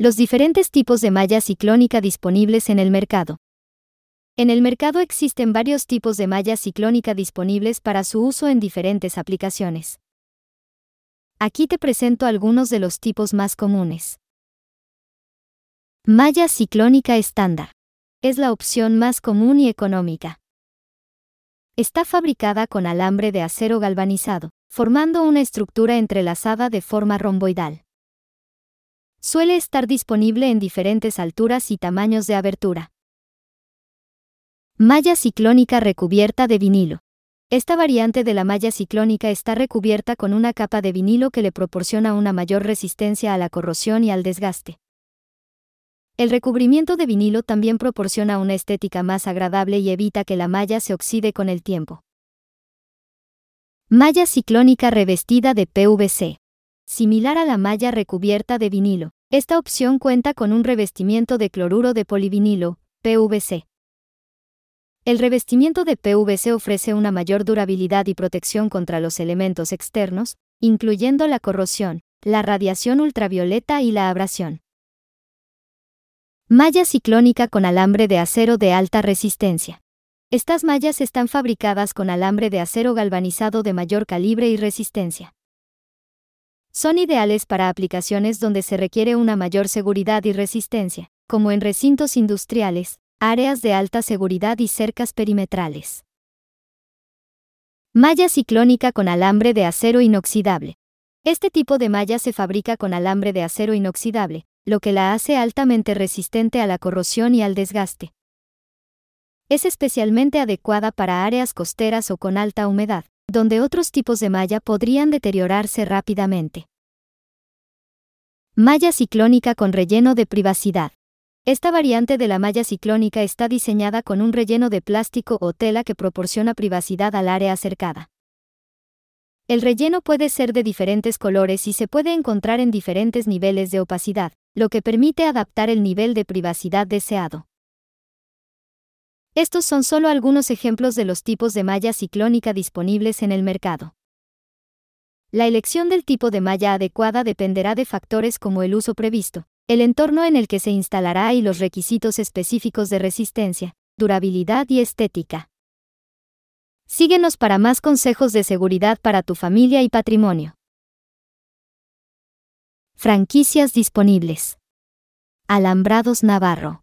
Los diferentes tipos de malla ciclónica disponibles en el mercado. En el mercado existen varios tipos de malla ciclónica disponibles para su uso en diferentes aplicaciones. Aquí te presento algunos de los tipos más comunes. Malla ciclónica estándar. Es la opción más común y económica. Está fabricada con alambre de acero galvanizado, formando una estructura entrelazada de forma romboidal. Suele estar disponible en diferentes alturas y tamaños de abertura. Malla ciclónica recubierta de vinilo. Esta variante de la malla ciclónica está recubierta con una capa de vinilo que le proporciona una mayor resistencia a la corrosión y al desgaste. El recubrimiento de vinilo también proporciona una estética más agradable y evita que la malla se oxide con el tiempo. Malla ciclónica revestida de PVC. Similar a la malla recubierta de vinilo, esta opción cuenta con un revestimiento de cloruro de polivinilo, PVC. El revestimiento de PVC ofrece una mayor durabilidad y protección contra los elementos externos, incluyendo la corrosión, la radiación ultravioleta y la abrasión. Malla ciclónica con alambre de acero de alta resistencia. Estas mallas están fabricadas con alambre de acero galvanizado de mayor calibre y resistencia. Son ideales para aplicaciones donde se requiere una mayor seguridad y resistencia, como en recintos industriales, áreas de alta seguridad y cercas perimetrales. Malla ciclónica con alambre de acero inoxidable. Este tipo de malla se fabrica con alambre de acero inoxidable, lo que la hace altamente resistente a la corrosión y al desgaste. Es especialmente adecuada para áreas costeras o con alta humedad, donde otros tipos de malla podrían deteriorarse rápidamente. Malla ciclónica con relleno de privacidad. Esta variante de la malla ciclónica está diseñada con un relleno de plástico o tela que proporciona privacidad al área acercada. El relleno puede ser de diferentes colores y se puede encontrar en diferentes niveles de opacidad, lo que permite adaptar el nivel de privacidad deseado. Estos son solo algunos ejemplos de los tipos de malla ciclónica disponibles en el mercado. La elección del tipo de malla adecuada dependerá de factores como el uso previsto, el entorno en el que se instalará y los requisitos específicos de resistencia, durabilidad y estética. Síguenos para más consejos de seguridad para tu familia y patrimonio. Franquicias disponibles. Alambrados Navarro